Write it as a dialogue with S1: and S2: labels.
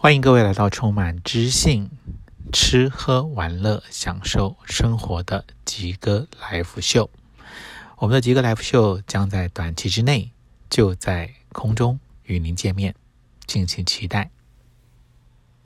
S1: 欢迎各位来到充满知性吃喝玩乐享受生活的吉哥来福秀。我们的吉哥来福秀将在短期之内就在空中与您见面敬请期待。